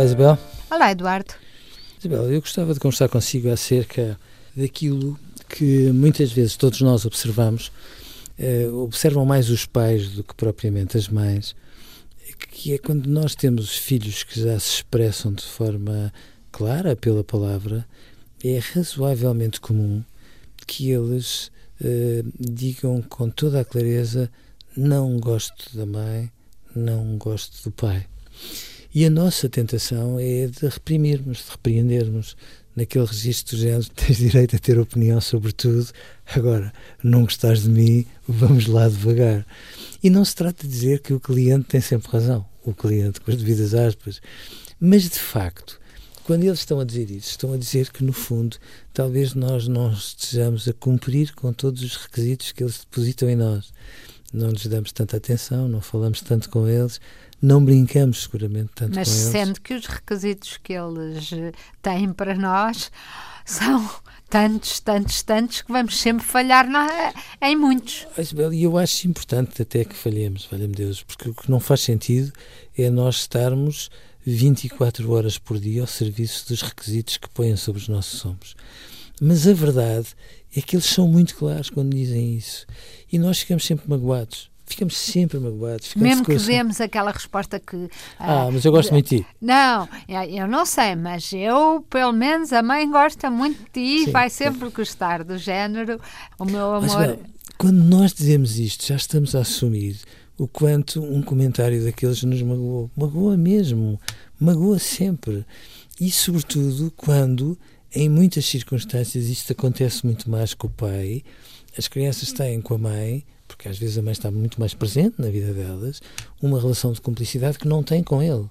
Olá, Isabel. Olá, Eduardo. Isabel, eu gostava de conversar consigo acerca daquilo que muitas vezes todos nós observamos, eh, observam mais os pais do que propriamente as mães, que é quando nós temos filhos que já se expressam de forma clara pela palavra, é razoavelmente comum que eles eh, digam com toda a clareza: não gosto da mãe, não gosto do pai. E a nossa tentação é de reprimirmos, de repreendermos naquele registro do género, tens direito a ter opinião sobre tudo, agora, não gostares de mim, vamos lá devagar. E não se trata de dizer que o cliente tem sempre razão, o cliente com as devidas aspas, mas de facto, quando eles estão a dizer isso, estão a dizer que no fundo, talvez nós não estejamos a cumprir com todos os requisitos que eles depositam em nós. Não lhes damos tanta atenção, não falamos tanto com eles, não brincamos seguramente tanto Mas com eles. Mas sendo que os requisitos que eles eh, têm para nós são tantos, tantos, tantos que vamos sempre falhar na, em muitos. E eu acho importante até que falhemos, valha-me Deus, porque o que não faz sentido é nós estarmos 24 horas por dia ao serviço dos requisitos que põem sobre os nossos ombros. Mas a verdade é que eles são muito claros quando dizem isso. E nós ficamos sempre magoados ficamos sempre magoados. Mesmo que demos aquela resposta que. Ah, ah, mas eu gosto muito de ti. Não, eu não sei, mas eu, pelo menos, a mãe gosta muito de ti e vai sempre sim. gostar do género. O meu amor. Mas, quando nós dizemos isto, já estamos a assumir o quanto um comentário daqueles nos magoou. Magoa mesmo, magoa sempre. E, sobretudo, quando, em muitas circunstâncias, isto acontece muito mais com o pai, as crianças têm com a mãe porque às vezes a mãe está muito mais presente na vida delas, uma relação de cumplicidade que não tem com ele.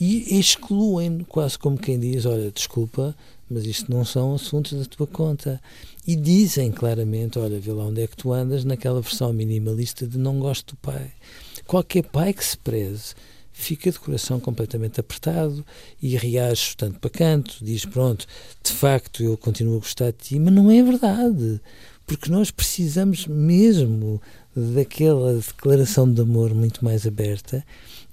E excluem quase como quem diz: Olha, desculpa, mas isto não são assuntos da tua conta. E dizem claramente: Olha, vê lá onde é que tu andas, naquela versão minimalista de não gosto do pai. Qualquer pai que se preze fica de coração completamente apertado e reage tanto para canto, diz: Pronto, de facto eu continuo a gostar de ti, mas não é verdade porque nós precisamos mesmo daquela declaração de amor muito mais aberta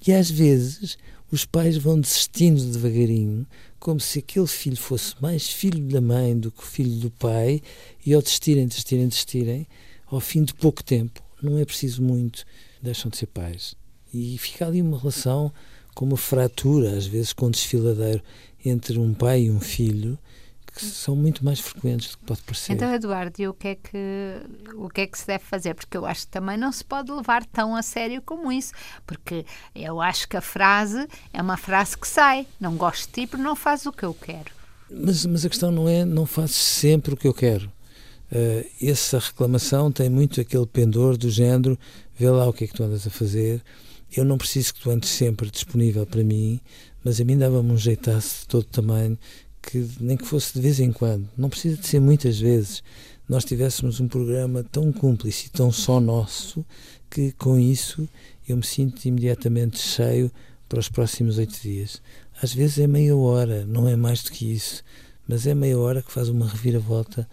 e às vezes os pais vão desistindo devagarinho, como se aquele filho fosse mais filho da mãe do que filho do pai, e ao desistirem, desistirem, desistirem, ao fim de pouco tempo, não é preciso muito, deixam de ser pais. E fica ali uma relação com uma fratura, às vezes com um desfiladeiro, entre um pai e um filho, que são muito mais frequentes do que pode parecer. Então, Eduardo, e o que, é que, o que é que se deve fazer? Porque eu acho que também não se pode levar tão a sério como isso, porque eu acho que a frase é uma frase que sai, não gosto de ti porque não faz o que eu quero. Mas, mas a questão não é não fazes sempre o que eu quero. Uh, essa reclamação tem muito aquele pendor do género, vê lá o que é que tu andas a fazer, eu não preciso que tu andes sempre disponível para mim, mas a mim dava-me um jeitaço de todo tamanho que nem que fosse de vez em quando, não precisa de ser muitas vezes, nós tivéssemos um programa tão cúmplice e tão só nosso que com isso eu me sinto imediatamente cheio para os próximos oito dias. Às vezes é meia hora, não é mais do que isso, mas é meia hora que faz uma reviravolta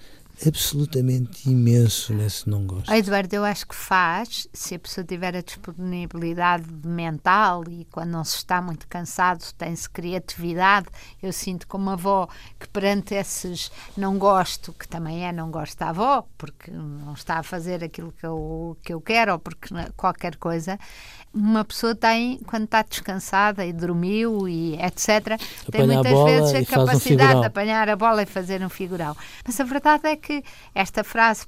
absolutamente imenso nesse não gosto. Eduardo, eu acho que faz, se a pessoa tiver a disponibilidade mental e quando não se está muito cansado, tem-se criatividade. Eu sinto como avó que perante esses não gosto, que também é não gosto da avó, porque não está a fazer aquilo que eu, que eu quero ou porque qualquer coisa, uma pessoa tem, quando está descansada e dormiu e etc., tem muitas a vezes a capacidade um de apanhar a bola e fazer um figurão. Mas a verdade é que esta frase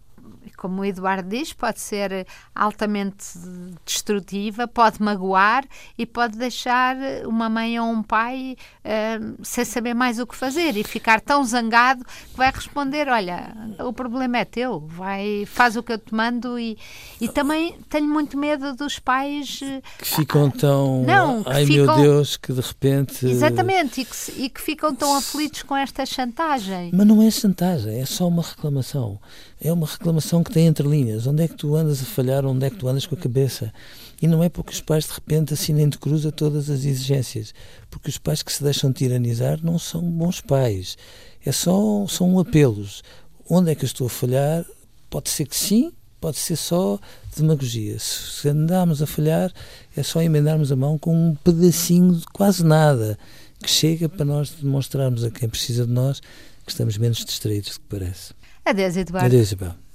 como o Eduardo diz, pode ser altamente destrutiva, pode magoar e pode deixar uma mãe ou um pai uh, sem saber mais o que fazer e ficar tão zangado que vai responder: Olha, o problema é teu, vai, faz o que eu te mando. E, e também tenho muito medo dos pais eh, que ficam tão. Não, Ai ficam, meu Deus, que de repente. Exatamente, e que, e que ficam tão aflitos com esta chantagem. Mas não é chantagem, é só uma reclamação. É uma reclamação que tem entre linhas. Onde é que tu andas a falhar? Onde é que tu andas com a cabeça? E não é porque os pais de repente assinem de cruz a todas as exigências. Porque os pais que se deixam tiranizar não são bons pais. É só, são apelos. Onde é que eu estou a falhar? Pode ser que sim, pode ser só demagogia. Se andarmos a falhar, é só emendarmos a mão com um pedacinho de quase nada. que chega para nós demonstrarmos a quem precisa de nós que estamos menos distraídos do que parece. Adeus, Eduardo. Adeus, Isabel.